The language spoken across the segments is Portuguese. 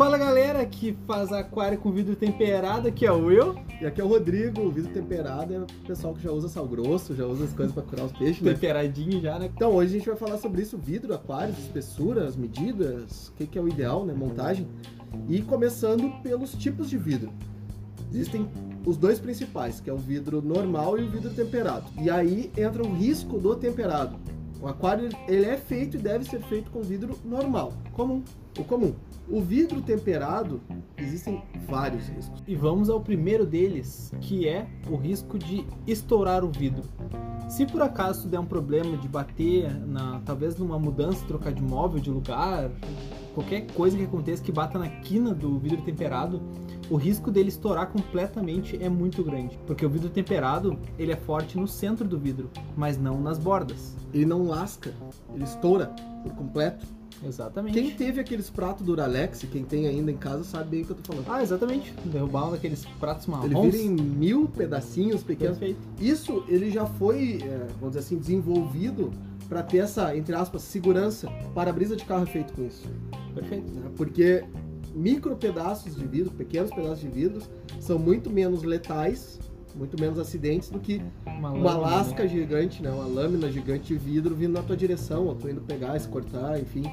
Fala galera que faz aquário com vidro temperado, aqui é o Will. E aqui é o Rodrigo, o vidro temperado é o pessoal que já usa sal grosso, já usa as coisas para curar os peixes, né? Temperadinho já, né? Então hoje a gente vai falar sobre isso, vidro, aquários, espessura, as medidas, o que, que é o ideal, né, montagem. E começando pelos tipos de vidro. Existem os dois principais, que é o vidro normal e o vidro temperado. E aí entra o risco do temperado. O aquário ele é feito e deve ser feito com vidro normal, comum, o comum. O vidro temperado, existem vários riscos. E vamos ao primeiro deles, que é o risco de estourar o vidro. Se por acaso der um problema de bater, na, talvez numa mudança, trocar de móvel de lugar, qualquer coisa que aconteça que bata na quina do vidro temperado, o risco dele estourar completamente é muito grande, porque o vidro temperado ele é forte no centro do vidro, mas não nas bordas. Ele não lasca, ele estoura por completo. Exatamente. Quem teve aqueles pratos do Uralex, quem tem ainda em casa, sabe bem o que eu tô falando. Ah, exatamente. Derrubar um daqueles pratos marrons. Ele vira em mil pedacinhos pequenos. Perfeito. Isso ele já foi, é, vamos dizer assim, desenvolvido para ter essa, entre aspas, segurança. Para-brisa de carro é feito com isso. Perfeito. né? Porque micro pedaços de vidro, pequenos pedaços de vidros, são muito menos letais, muito menos acidentes do que uma lâmina, lasca né? gigante, né? uma lâmina gigante de vidro vindo na tua direção, ou tu indo pegar, se cortar, enfim.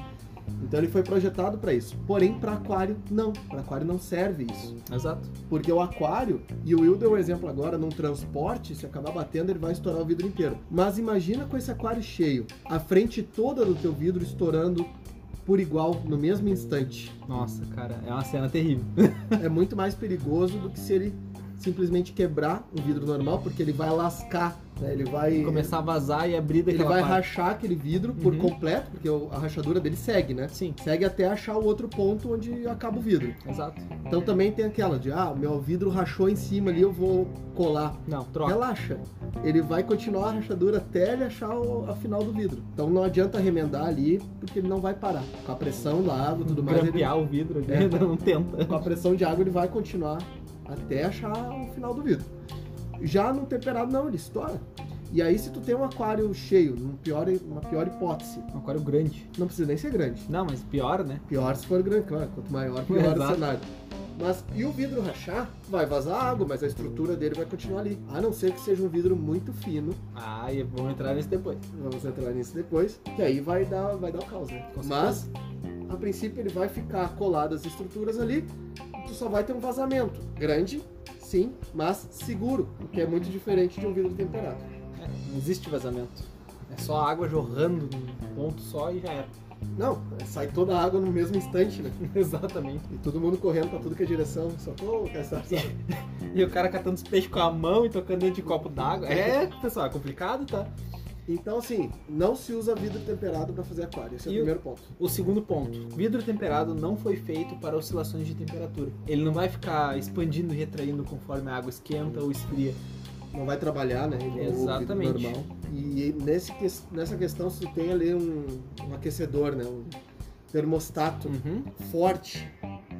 Então ele foi projetado para isso. Porém, para aquário, não. Para aquário não serve isso. Exato. Porque o aquário, e o Will deu um exemplo agora, num transporte, se acabar batendo, ele vai estourar o vidro inteiro. Mas imagina com esse aquário cheio, a frente toda do teu vidro estourando por igual no mesmo instante. Nossa, cara, é uma cena terrível. É muito mais perigoso do que se ele simplesmente quebrar o vidro normal, porque ele vai lascar, né? Ele vai Começar a vazar e abrir ele daquela vai parte. rachar aquele vidro por Uhum. completo, porque a rachadura dele segue, né? Sim, Segue até achar o outro ponto onde acaba o vidro. exato. Então também tem aquela de, ah, o meu vidro rachou em cima ali, eu vou colar. Não, troca. Relaxa. Ele vai continuar a rachadura até ele achar o, a final do vidro. Então não adianta remendar ali, porque ele não vai parar. Com a pressão da água e tudo mais, ele, Grampear o vidro ali, É. não tenta. com a pressão de água ele vai continuar até achar o final do vidro. Já no temperado não, ele estoura. E aí se tu tem um aquário cheio, num pior, uma pior hipótese, Um aquário grande. não precisa nem ser grande. Não, mas pior, né? Pior se for grande, claro. Quanto maior, pior o Exato. cenário. Mas e o vidro rachar, vai vazar água, mas a estrutura dele vai continuar ali. A não ser que seja um vidro muito fino. Ah, e vamos entrar nisso depois. Vamos entrar nisso depois. Que aí vai dar, vai dar o caos, né? Mas, a princípio, ele vai ficar colado as estruturas ali. Tu só vai ter um vazamento. Grande, sim, mas seguro. O que é muito diferente de um vidro temperado. É, não existe vazamento. É só água jorrando num ponto só e já era. Não, sai toda a água no mesmo instante, né? Exatamente. E todo mundo correndo pra tudo que é direção. Socorro, sabe? E o cara catando os peixes com a mão e tocando dentro de copo d'água. É, pessoal, é complicado, tá? Então, assim, não se usa vidro temperado para fazer aquário. Esse é o E o- primeiro ponto. O segundo ponto, vidro temperado não foi feito para oscilações de temperatura. Ele não vai ficar expandindo e retraindo conforme a água esquenta ou esfria. Não vai trabalhar, né? Exatamente. normal. E nesse, nessa questão, se tem ali um, um aquecedor, né? Um termostato Uhum. forte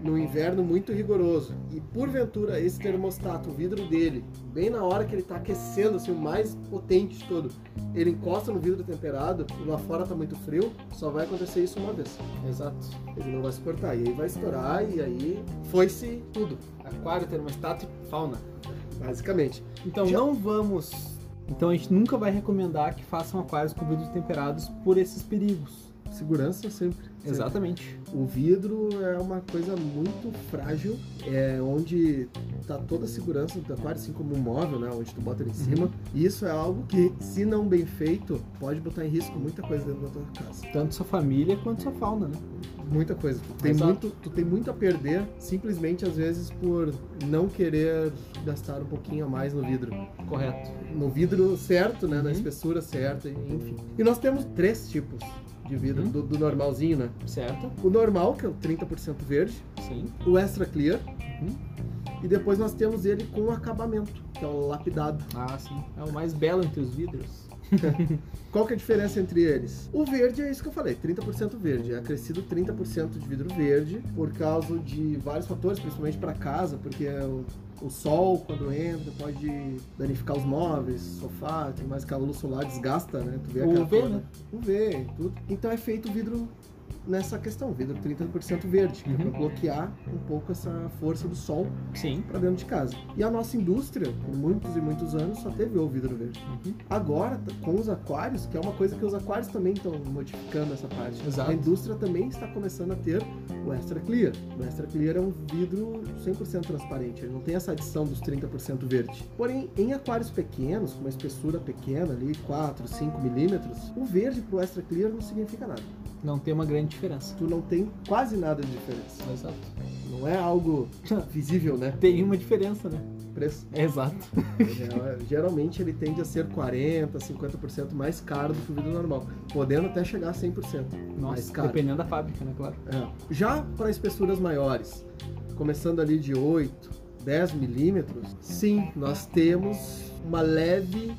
no inverno muito rigoroso. E porventura esse termostato, o vidro dele, bem na hora que ele tá aquecendo, assim, o mais potente de todo, ele encosta no vidro temperado e lá fora tá muito frio, só vai acontecer isso uma vez. Exato. Ele não vai suportar. E aí vai estourar e aí foi-se tudo, Aquário, termostato e fauna. basicamente. Então Já- não vamos. Então a gente nunca vai recomendar que façam aquários com vidros temperados por esses perigos. Segurança sempre. sempre. Exatamente. O vidro é uma coisa muito frágil, é onde tá toda a segurança do aquário, assim como um móvel, né, onde tu bota ele em cima. E isso é algo que, se não bem feito, pode botar em risco muita coisa dentro da tua casa. Tanto sua família quanto sua fauna, né? Muita coisa. Tu tem, Exato. muito, tu tem muito a perder, simplesmente às vezes por não querer gastar um pouquinho a mais no vidro. Correto. No vidro certo, né, na Uhum. espessura certa, enfim. E nós temos três tipos de vidro, Uhum. do, do normalzinho, né? Certo? O normal, que é o 30% verde, Sim. o extra clear, Uhum. e depois nós temos ele com acabamento, que é o lapidado. Ah, sim. É o mais belo entre os vidros. Qual que é a diferença entre eles? O verde é isso que eu falei, 30% verde. É acrescido 30% de vidro verde por causa de vários fatores, principalmente para casa, porque o, sol, quando entra, pode danificar os móveis, sofá, tem mais que a luz solar desgasta, né? Tu vê UV, né? UV, tudo. Então é feito vidro nessa questão, vidro 30% verde, que é Uhum. para bloquear um pouco essa força do sol para dentro de casa. E a nossa indústria, por muitos e muitos anos, só teve o vidro verde. Uhum. Agora, com os aquários, que é uma coisa que os aquários também estão modificando essa parte. Exato. A indústria também está começando a ter o Extra Clear. O Extra Clear é um vidro 100% transparente, ele não tem essa adição dos 30% verde. Porém, em aquários pequenos, com uma espessura pequena ali, 4, 5 milímetros, o verde pro Extra Clear não significa nada. Não tem uma grande diferença. Tu não tem quase nada de diferença. Exato. Não é algo visível, né? Tem uma diferença, né? Preço. Exato. É, Geralmente ele tende a ser 40, 50% mais caro do que o vidro normal, podendo até chegar a 100% mais Nossa, caro. dependendo da fábrica, né? Claro. É. Já para espessuras maiores, começando ali de 8, 10 milímetros, sim, nós temos uma leve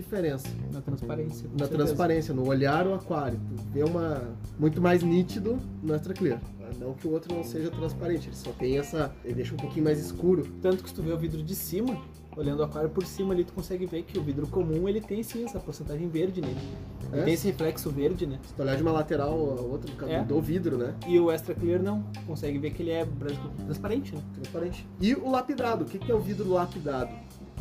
diferença Na transparência. na certeza. transparência, no olhar o aquário. Tu vê uma muito mais nítido no Extra Clear. Não que o outro não seja transparente, ele só tem essa. ele deixa um pouquinho mais escuro. Tanto que se tu vê o vidro de cima, olhando o aquário por cima ali, tu consegue ver que o vidro comum ele tem sim essa porcentagem verde nele. Ele É? tem esse reflexo verde, né? Se tu olhar de uma lateral a outra do, É. do vidro, né? E o extra clear não. Consegue ver que ele é transparente, né? transparente. E o lapidado, o que que é o vidro lapidado?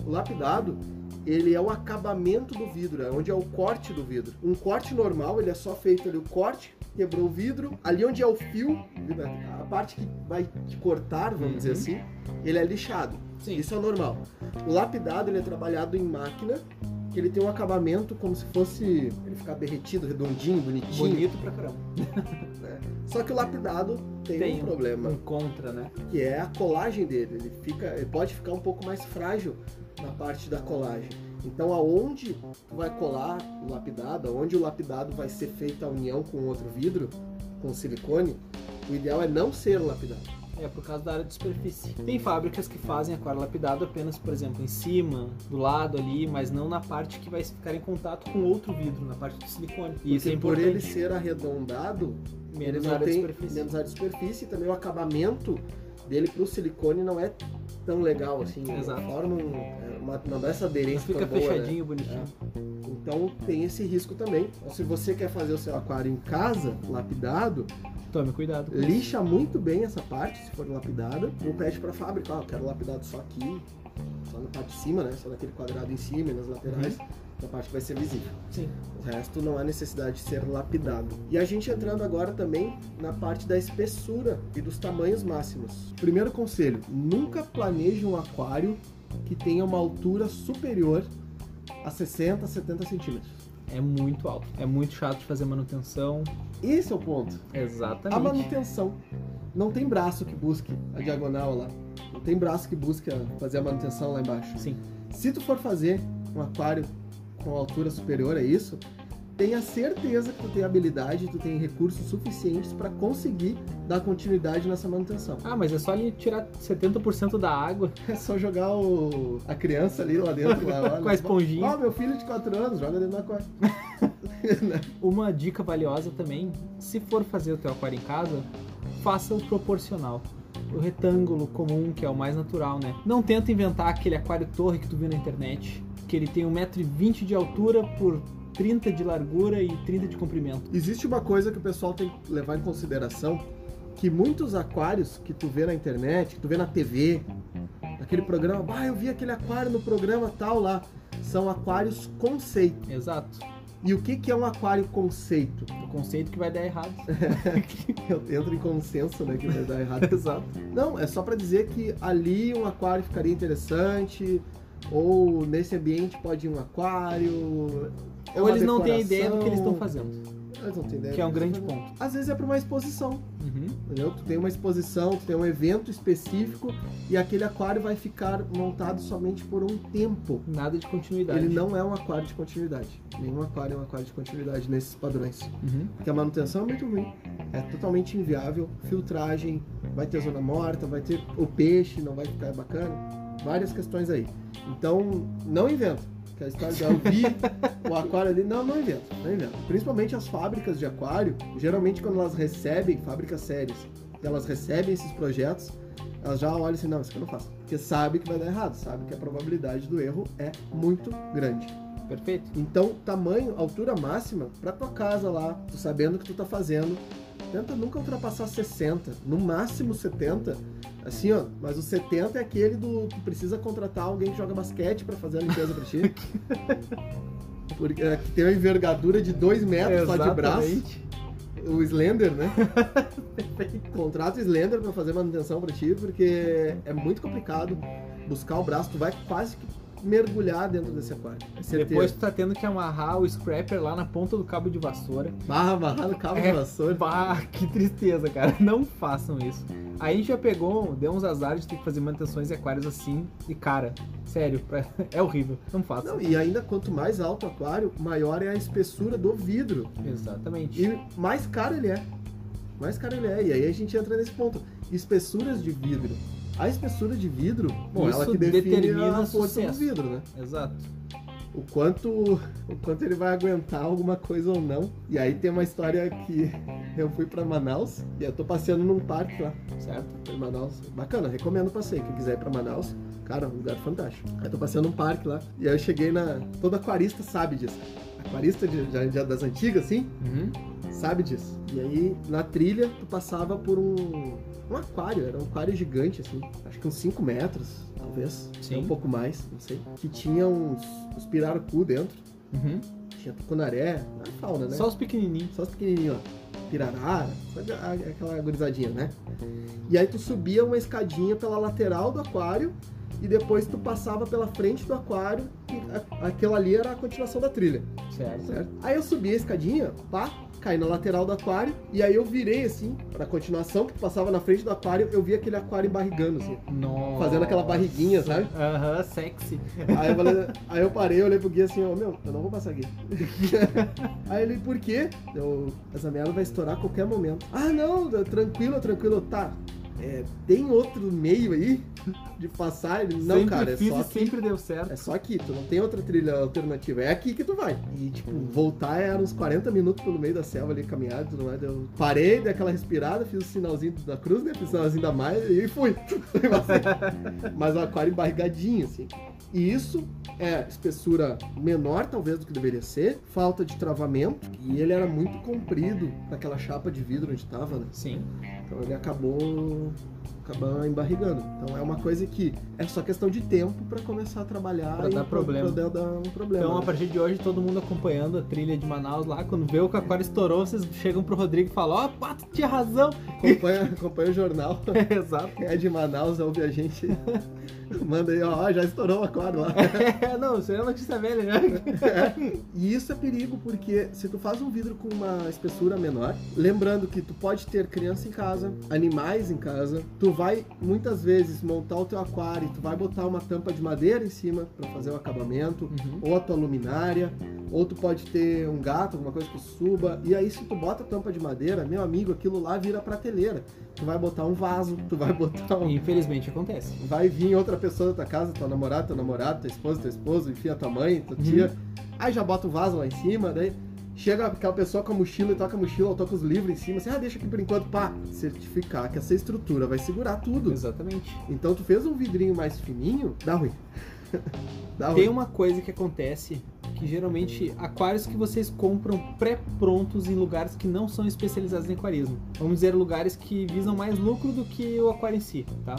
O lapidado, ele é o acabamento do vidro, é onde é o corte do vidro. Um corte normal, ele é só feito ali o corte, quebrou o vidro, ali onde é o fio, a parte que vai te cortar, vamos Uhum. dizer assim, ele é lixado. Sim. Isso é normal. O lapidado, ele é trabalhado em máquina, que ele tem um acabamento como se fosse ele ficar derretido, redondinho, bonitinho. Bonito pra caramba. né? Só que o lapidado tem, Tem um problema Um contra, né? que é a colagem dele. Ele, fica, ele pode ficar um pouco mais frágil na parte da colagem. Então, aonde tu vai colar o lapidado, aonde o lapidado vai ser feita a união com outro vidro, com silicone, o ideal é não ser lapidado. É por causa da área de superfície. Tem fábricas que fazem aquário lapidado apenas, por exemplo, em cima, do lado ali, mas não na parte que vai ficar em contato com outro vidro, na parte do silicone. E isso é por ele ser arredondado, Menos não área de tem superfície. menos área de superfície e também o acabamento dele pro silicone não é tão legal assim. Exato. Não forma é uma, não dá essa Não aderência fica tão boa, né? fechadinho, bonitinho. Então tem esse risco também. Então, se você quer fazer o seu aquário em casa, lapidado, Tome cuidado. com isso. lixa muito bem essa parte, se for lapidada, ou pede para a fábrica, ó, eu quero lapidado só aqui, só na parte de cima, né? Só naquele quadrado em cima e nas laterais, a parte vai ser visível. Sim. O resto não há necessidade de ser lapidado. E a gente entrando agora também na parte da espessura e dos tamanhos máximos. Primeiro conselho: nunca planeje um aquário que tenha uma altura superior a 60, 70 centímetros. É muito alto. É muito chato de fazer manutenção. Esse é o ponto. Exatamente. A manutenção. Não tem braço que busque a diagonal lá. Não tem braço que busque fazer a manutenção lá embaixo. Sim. Se tu for fazer um aquário com altura superior a isso, tenha certeza que tu tem habilidade, tu tem recursos suficientes para conseguir dar continuidade nessa manutenção. Ah, mas é só ali tirar 70% da água É só jogar o- a criança ali lá dentro. Lá, olha. com a esponjinha. Ó, meu filho de 4 anos, joga dentro do aquário. Uma dica valiosa também, se for fazer o teu aquário em casa, faça o proporcional. O retângulo comum, que é o mais natural, né? Não tenta inventar aquele aquário torre que tu viu na internet, que ele tem 1,20m de altura por 30 de largura e 30 de comprimento. Existe uma coisa que o pessoal tem que levar em consideração, que muitos aquários que tu vê na internet, que tu vê na TV, naquele programa, ah, eu vi aquele aquário no programa tal lá, são aquários conceito. Exato. E o que, que é um aquário conceito? O conceito que vai dar errado. Eu entro em consenso, né, que vai dar errado. Exato. Não, é só pra dizer que ali um aquário ficaria interessante, ou nesse ambiente pode ir um aquário. é Ou eles não têm ideia do que eles estão decoração. fazendo. Eles não têm ideia Que é um grande fazendo. ponto. Às vezes é pra uma exposição. Uhum. Entendeu? Tu tem uma exposição, tu tem um evento específico e aquele aquário vai ficar montado somente por um tempo. Nada de continuidade. Ele não é um aquário de continuidade. Nenhum aquário é um aquário de continuidade nesses padrões. Uhum. Porque a manutenção é muito ruim. É totalmente inviável. Filtragem, vai ter zona morta, vai ter o peixe, não vai ficar bacana. Várias questões aí. Então, não inventa. Que a história de eu vi o aquário ali. Não, não inventa. Não inventa. Principalmente as fábricas de aquário, geralmente quando elas recebem, fábricas sérias, que elas recebem esses projetos, elas já olham assim, não, isso aqui eu não faço. Porque sabe que vai dar errado, sabe que a probabilidade do erro é muito grande. Perfeito. Então, tamanho, altura máxima, pra tua casa lá, tu sabendo o que tu tá fazendo, tenta nunca ultrapassar 60, no máximo 70. Assim, ó, mas o 70 é aquele do tu precisa contratar alguém que joga basquete pra fazer a limpeza pra ti. Porque é, que tem uma envergadura de 2 metros só de braço. O Slender, né? Contrata o Slender pra fazer manutenção pra ti, porque é muito complicado buscar o braço. Tu vai quase que mergulhar dentro desse aquário. É certeza. Depois tu tá tendo que amarrar o scrapper lá na ponta do cabo de vassoura. Barra amarrar no cabo É, de vassoura. Bah, que tristeza, cara. Não façam isso. Aí a gente já pegou, deu uns azares de ter que fazer manutenções em aquários assim. E, cara, sério, é horrível. Não façam. Não, e ainda quanto mais alto o aquário, maior é a espessura do vidro. Exatamente. E mais caro ele é. Mais caro ele é. E aí a gente entra nesse ponto. Espessuras de vidro. A espessura de vidro, bom, ela Isso que define determina a força do vidro, né? Exato. O quanto, o quanto ele vai aguentar alguma coisa ou não. E aí tem uma história que eu fui pra Manaus e eu tô passeando num parque lá. Certo? Em Manaus. Bacana, recomendo o passeio. Quem quiser ir pra Manaus, cara, um lugar fantástico. Eu tô passeando num parque lá. E aí eu cheguei na. Todo aquarista sabe disso. Aquarista de, já, já das antigas, assim, Uhum. Sabe disso. E aí, na trilha, tu passava por um, um aquário, era um aquário gigante, assim, acho que uns 5 metros, talvez, Sim. um pouco mais, não sei. Que tinha uns, uns pirarucu dentro, Uhum. tinha tucunaré, a fauna, né? Só os pequenininhos. Só os pequenininhos, ó. Pirarara, sabe aquela gurizadinha, né? E aí tu subia uma escadinha pela lateral do aquário e depois tu passava pela frente do aquário e aquela ali era a continuação da trilha. Certo. Certo? Aí eu subi a escadinha, pá, caí na lateral do aquário, e aí eu virei assim, pra continuação, que passava na frente do aquário, eu vi aquele aquário embarrigando, assim, Nossa. fazendo aquela barriguinha, sabe? Aham, sexy. Aí eu, falei- aí eu parei, olhei pro guia assim, ó, meu, eu não vou passar aqui. aí ele, por quê? Eu, essa merda vai estourar a qualquer momento. Ah, não, tranquilo, tranquilo, tá. É, tem outro meio aí de passar? Ele, não, sempre cara, é fiz só e aqui. sempre deu certo. É só aqui, tu não tem outra trilha alternativa. É aqui que tu vai. E, tipo, voltar era uns 40 minutos pelo meio da selva ali, caminhada e tudo mais. Eu parei, dei aquela respirada, fiz o sinalzinho da cruz, né? Fiz o sinalzinho da maia e fui. Mas o aquário embarrigadinho, assim. E isso é espessura menor, talvez, do que deveria ser. Falta de travamento. E ele era muito comprido para aquela chapa de vidro onde tava, né? Sim. Então ele acabou acabou embarrigando. Então é uma coisa que é só questão de tempo para começar a trabalhar Pra e dar problema. Pra dar um problema. Então, a né? partir de hoje, todo mundo acompanhando a trilha de Manaus lá. Quando vê o que estourou, vocês chegam pro Rodrigo e falam: Ó, pá, tu tinha razão. acompanha, acompanha o jornal. Exato. Quem é de Manaus, ouve a gente. Manda aí, ó, já estourou o aquário lá. não, isso é notícia velha já. E isso é perigo porque se tu faz um vidro com uma espessura menor, lembrando que tu pode ter criança em casa, animais em casa, tu vai muitas vezes montar o teu aquário, tu vai botar uma tampa de madeira em cima para fazer o acabamento, Uhum. ou a tua luminária, ou tu pode ter um gato, alguma coisa que suba, e aí se tu bota a tampa de madeira, meu amigo, aquilo lá vira prateleira. Tu vai botar um vaso, tu vai botar um, Infelizmente acontece. vai vir outra pessoa da tua casa, tua namorada, teu namorado, tua esposa, teu esposo, enfim, a tua mãe, tua tia. Aí já bota o vaso lá em cima, daí chega aquela pessoa com a mochila e toca a mochila, ou toca os livros em cima, assim, ah, deixa aqui por enquanto, pá, certificar que essa estrutura vai segurar tudo. Exatamente. Então tu fez um vidrinho mais fininho, dá ruim. dá ruim. Tem uma coisa que acontece que geralmente aquários que vocês compram pré-prontos em lugares que não são especializados em aquarismo. Vamos dizer, lugares que visam mais lucro do que o aquário em si, tá?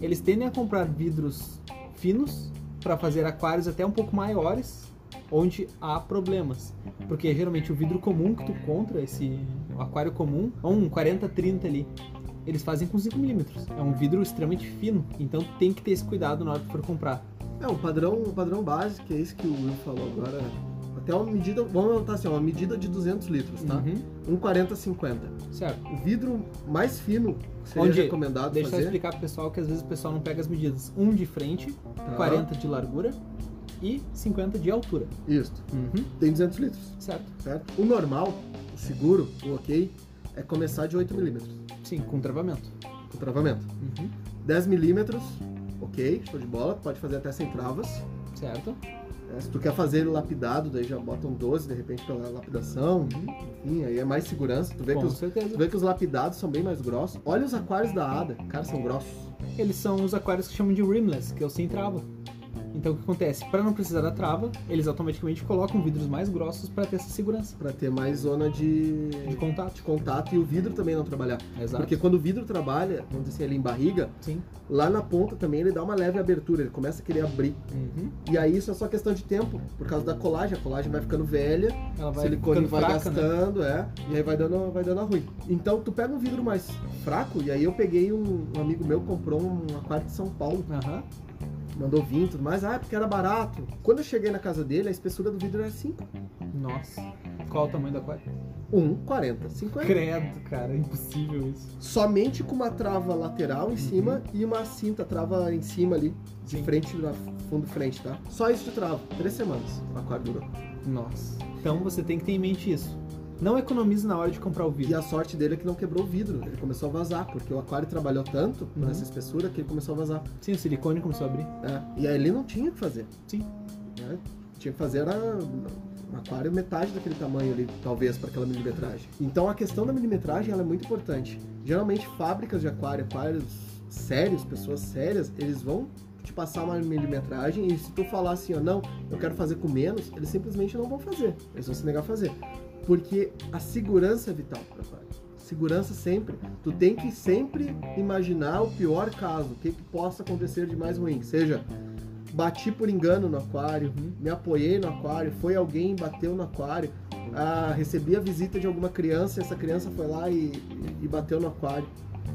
Eles tendem a comprar vidros finos para fazer aquários até um pouco maiores, onde há problemas. Porque geralmente o vidro comum que tu compra, esse aquário comum, é um 40-30 ali. Eles fazem com 5mm. É um vidro extremamente fino, então tem que ter esse cuidado na hora que for comprar. É, o padrão, o padrão básico, que é esse que o Will falou agora, até uma medida, vamos anotar assim, uma medida de 200 litros, tá? Uhum. Um 40-50. Certo. O vidro mais fino seria Onde- recomendado Deixa eu fazer... explicar pro pessoal que às vezes o pessoal não pega as medidas. Um de frente, Tá. 40 de largura e 50 de altura. Isso, Uhum. tem 200 litros. Certo. certo? O normal, o seguro, o ok, é começar de 8 milímetros, Sim, com travamento. com travamento. Uhum. 10 milímetros, ok, show de bola, pode fazer até sem travas. Certo. né? Se tu quer fazer ele lapidado, daí já bota um 12, de repente, pela lapidação. Enfim, aí é mais segurança. Tu vê, que com os, certeza. tu vê que os lapidados são bem mais grossos. Olha os aquários da Ada, cara, são grossos. Eles são os aquários que chamam de rimless, que é o sem trava. Então o que acontece? Para não precisar da trava, eles automaticamente colocam vidros mais grossos para ter essa segurança Pra ter mais zona de, de contato. de contato e o vidro também não trabalhar. Exato. Porque quando o vidro trabalha, vamos dizer assim, ali em barriga, Sim. lá na ponta também ele dá uma leve abertura, ele começa a querer abrir. Uhum. E aí isso é só questão de tempo, por causa da colagem. A colagem vai ficando velha, Ela o vai silicone vai fraca, né? gastando, é, e aí vai dando, vai dando a ruim. Então tu pega um vidro mais fraco, e aí eu peguei um, um amigo meu comprou um aquário de São Paulo, Aham. Mandou vir e tudo mais, ah, porque era barato. Quando eu cheguei na casa dele, a espessura do vidro era 5. Nossa. Qual o tamanho do aquário? 1, 40, 50. Credo, cara, é impossível isso. Somente com uma trava lateral em Uhum. cima e uma cinta trava em cima ali, de Sim. frente, na fundo frente, tá? Só isso de trava, três semanas o aquário durou. Nossa. Então você tem que ter em mente isso. Não economize na hora de comprar o E vidro. a sorte dele é que não quebrou o vidro, ele começou a vazar, porque o aquário trabalhou tanto Uhum. nessa espessura que ele começou a vazar. Sim, o silicone começou a abrir. É, E aí ele não tinha o que fazer. Sim. né? Tinha que fazer era um aquário metade daquele tamanho ali, talvez, para aquela milimetragem. Então a questão da milimetragem ela é muito importante. Geralmente fábricas de aquário, aquários sérios, pessoas sérias, eles vão te passar uma milimetragem e se tu falar assim, ó, não, eu quero fazer com menos, eles simplesmente não vão fazer. Eles vão se negar a fazer. Porque a segurança é vital para aquário. Segurança sempre. Tu tem que sempre imaginar o pior caso, o que, que possa acontecer de mais ruim. Seja, bati por engano no aquário, Uhum. me apoiei no aquário, foi alguém bateu no aquário, ah, recebi a visita de alguma criança, essa criança foi lá e, e bateu no aquário.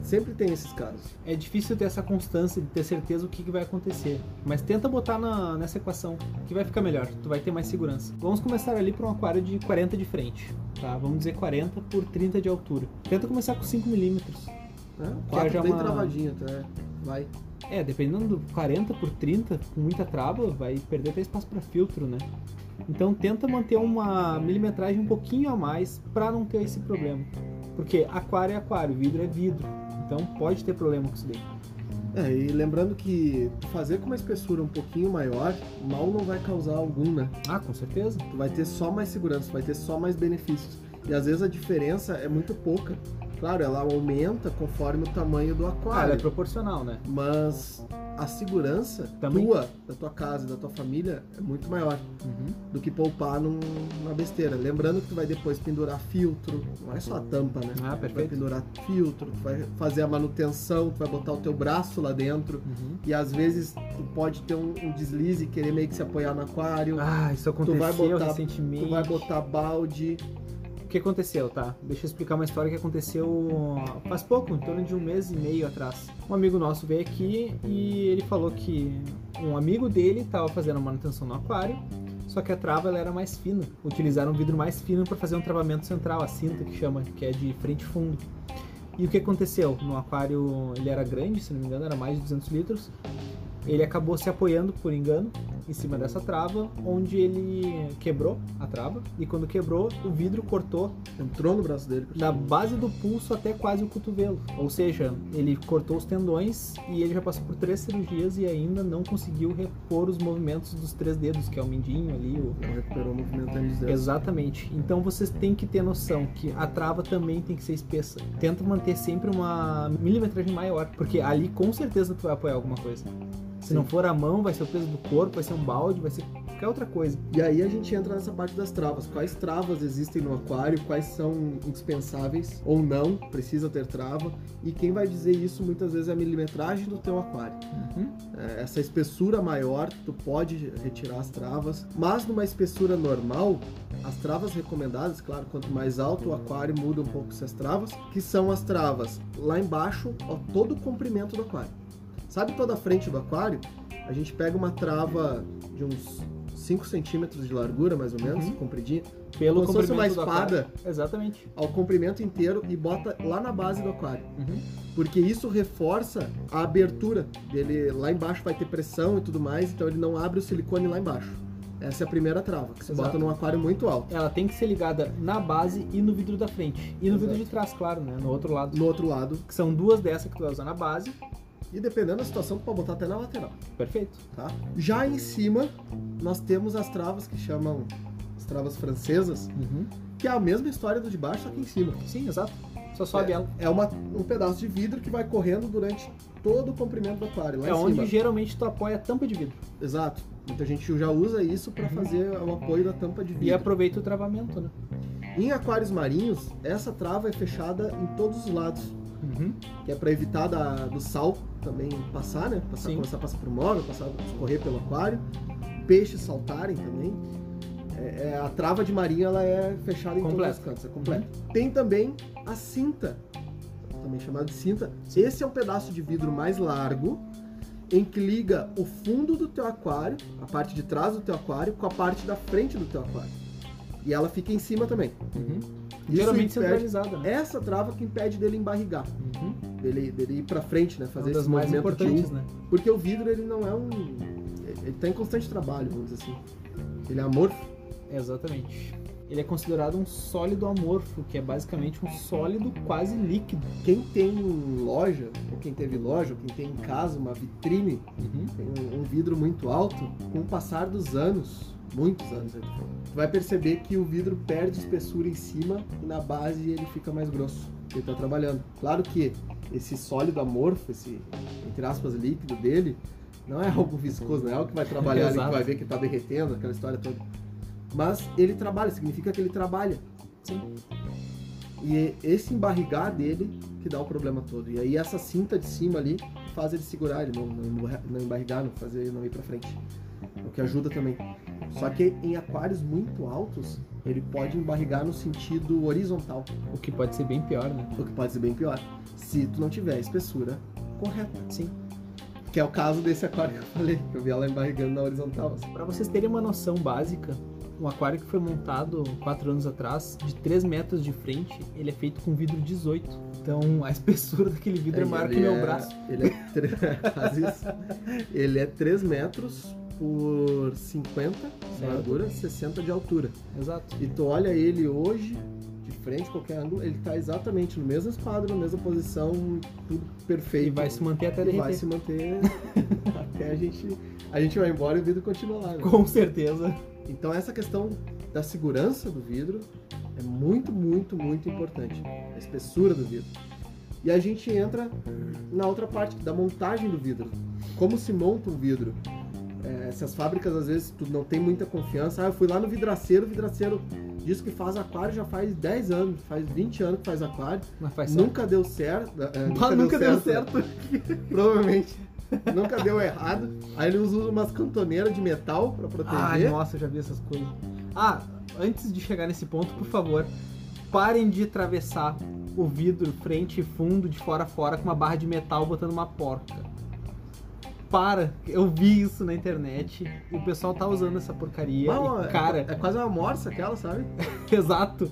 Sempre tem esses casos. É difícil ter essa constância de ter certeza o que, que vai acontecer. Mas tenta botar na- nessa equação, que vai ficar melhor. Tu vai ter mais segurança. Vamos começar ali para um aquário de 40 de frente. Tá? Vamos dizer 40 por 30 de altura. Tenta começar com 5 milímetros. Quatro haja bem uma- travadinho, tá? Vai. É, dependendo do 40 por 30, com muita trava, vai perder até espaço para filtro, né? Então tenta manter uma milimetragem um pouquinho a mais para não ter esse problema. Porque aquário é aquário, vidro é vidro. Então pode ter problema com isso daí. É, e lembrando que fazer com uma espessura um pouquinho maior, mal não vai causar algum, né? Ah, com certeza. Tu vai ter só mais segurança, vai ter só mais benefícios. E às vezes a diferença é muito pouca. Claro, ela aumenta conforme o tamanho do Ah, ela aquário. é proporcional, né? Mas a segurança Também. tua, da tua casa da tua família é muito maior Uhum. do que poupar num- numa besteira. Lembrando que tu vai depois pendurar filtro, não é só a tampa, né? Ah, Tu vai perfeito. pendurar filtro, tu vai fazer a manutenção, tu vai botar o teu braço lá dentro. Uhum. E às vezes tu pode ter um, um deslize e querer meio que se apoiar no aquário. Ah, isso aconteceu vai botar- recentemente. Tu vai botar balde. Que aconteceu, tá? Deixa eu explicar uma história que aconteceu faz pouco, em torno de um mês e meio atrás. Um amigo nosso veio aqui e ele falou que um amigo dele estava fazendo manutenção no aquário, só que a trava ela era mais fina. Utilizaram um vidro mais fino para fazer um travamento central, a cinta que chama, que é de frente fundo. E o que aconteceu? No aquário ele era grande, se não me engano, era mais de 200 litros. Ele acabou se apoiando por engano em cima dessa trava, onde ele quebrou a trava e quando quebrou o vidro cortou Entrou no braço dele. da base do pulso até quase o cotovelo. Ou seja, ele cortou os tendões e ele já passou por três cirurgias e ainda não conseguiu repor os movimentos dos três dedos, que é o mindinho ali, o Não recuperou o movimento dos dedos. Exatamente. Então vocês têm que ter noção que a trava também tem que ser espessa. Tenta manter sempre uma milimetragem maior, porque ali com certeza tu vai apoiar alguma coisa. Se Sim. não for a mão, vai ser o peso do corpo, vai ser um balde, vai ser qualquer outra coisa. E aí a gente entra nessa parte das travas. Quais travas existem no aquário? Quais são indispensáveis ou não? Precisa ter trava. E quem vai dizer isso muitas vezes é a milimetragem do teu aquário. É, essa espessura maior, tu pode retirar as travas, mas numa espessura normal, as travas recomendadas, claro, quanto mais alto o aquário, muda um pouco essas travas, que são as travas lá embaixo, ó, todo o comprimento do aquário. Sabe toda a frente do aquário? A gente pega uma trava de uns 5 centímetros de largura, mais ou menos, Uhum. compridinha, Pelo Como se fosse uma espada. Exatamente. ao comprimento inteiro e bota lá na base do aquário. Uhum. Porque isso reforça a abertura dele. Lá embaixo vai ter pressão e tudo mais, então ele não abre o silicone lá embaixo. Essa é a primeira trava, que se Exato. bota num aquário muito alto. Ela tem que ser ligada na base e no vidro da frente. E no Exato. vidro de trás, claro, né? No outro lado. No outro lado, Que são duas dessas que tu vai usar na base. E dependendo da situação, tu pode botar até na lateral, Perfeito. tá? Já em cima, nós temos as travas que chamam as travas francesas, Uhum. que é a mesma história do de baixo, só que em cima. Sim, exato. Só sobe ela. É uma, um pedaço de vidro que vai correndo durante todo o comprimento do aquário, lá É onde cima. geralmente tu apoia a tampa de vidro. Exato. Muita gente já usa isso para fazer o apoio da tampa de vidro. Uhum. E aproveita o travamento, né? Em aquários marinhos, essa trava é fechada em todos os lados, Uhum. que é para evitar da- do sal também passar, né? Passar, Sim. começar a passar por móvel, passar, escorrer pelo aquário, peixes saltarem também. É, é, a trava de marinha ela é fechada em Completa. todos os cantos, é completa. Tem também a cinta, também chamada de cinta. Esse é um pedaço de vidro mais largo em que liga o fundo do teu aquário, a parte de trás do teu aquário, com a parte da frente do teu aquário. E ela fica em cima também. Uhum. Geralmente centralizada, né? Essa trava que impede dele embarrigar, Uhum. dele, dele ir pra frente, né? É Fazer das esse mais importantes, né? Porque o vidro ele não é um, ele tá em constante trabalho, vamos dizer assim. Ele é amorfo. Exatamente. Ele é considerado um sólido amorfo, que é basicamente um sólido quase líquido. Quem tem loja, ou quem teve loja, ou quem tem em casa uma vitrine, Uhum. tem um vidro muito alto, com o passar dos anos, muitos anos, vai perceber que o vidro perde espessura em cima e na base ele fica mais grosso. Ele tá trabalhando. Claro que esse sólido amorfo, esse, entre aspas, líquido dele, não é algo viscoso, não é algo que vai trabalhar ali, que Exato. vai ver que tá derretendo, aquela história toda. Mas ele trabalha, significa que ele trabalha. Sim. E esse embarrigar dele que dá o problema todo. E aí essa cinta de cima ali faz ele segurar, ele não, não, não embarrigar, não fazer ele não ir pra frente. O que ajuda também. Só que em aquários muito altos, ele pode embarrigar no sentido horizontal, O que pode ser bem pior, né? o que pode ser bem pior. Se tu não tiver a espessura correta. Sim. Que é o caso desse aquário que eu falei, que eu vi ela embarrigando na horizontal. assim. Para vocês terem uma noção básica, um aquário que foi montado 4 anos atrás, de 3 metros de frente, ele é feito com vidro 18. Então a espessura daquele vidro é, maior que ele meu é- braço. Ele é, quase isso. Ele é 3 metros por 50 de largura, 60 de altura. Exato. E tu olha ele hoje, de frente, qualquer ângulo, ele tá exatamente no mesmo esquadro, na mesma posição, tudo perfeito. E vai se manter até E derreter. vai se manter até a gente, a gente vai embora e o vidro continua lá. né? Com certeza. Então essa questão da segurança do vidro é muito, muito, muito importante. A espessura do vidro. E a gente entra na outra parte, da montagem do vidro. Como se monta um vidro? É, se as fábricas, às vezes, tu não tem muita confiança. Ah, eu fui lá no vidraceiro, o vidraceiro diz que faz aquário já faz 10 anos, faz 20 anos que faz aquário. Mas faz certo. Nunca deu certo. é, Ah, nunca deu certo. Provavelmente. Nunca deu errado. Aí eles usam umas cantoneiras de metal pra proteger. Ai, nossa, eu já vi essas coisas. Ah, antes de chegar nesse ponto, por favor, parem de atravessar o vidro frente e fundo de fora a fora com uma barra de metal botando uma porca. Para, eu vi isso na internet e o pessoal tá usando essa porcaria. Não, e, é- cara, é, quase uma morsa aquela, sabe? exato.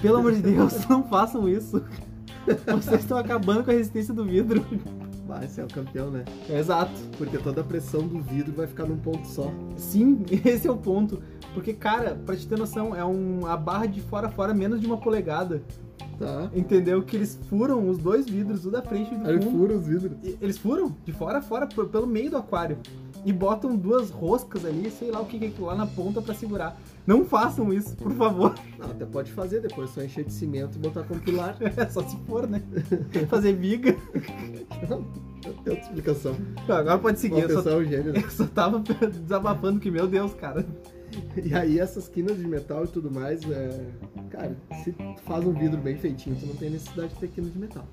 Pelo amor de Deus, não façam isso. Vocês estão acabando com a resistência do vidro. Vai ser o campeão, né? Exato. Porque toda a pressão do vidro vai ficar num ponto só. Sim, esse é o ponto. Porque, cara, pra te ter noção, é um, a barra de fora a fora menos de uma polegada. Tá? Entendeu? Que eles furam os dois vidros, o da frente e o do Aí ele fundo. fura os vidros. E- Eles furam de fora a fora, p- pelo meio do aquário. E botam duas roscas ali, sei lá o que que é aquilo lá na ponta pra segurar. Não façam isso, por favor. Não, até pode fazer depois, só encher de cimento e botar como pilar. É só se for, né? Fazer viga. Não, tem outra explicação. Agora pode seguir. Uma Eu só, é um gênio, né? eu só tava desabafando que, meu Deus, cara. E aí essas quinas de metal e tudo mais, é... cara, se tu faz um vidro bem feitinho, tu não tem necessidade de ter quina de metal.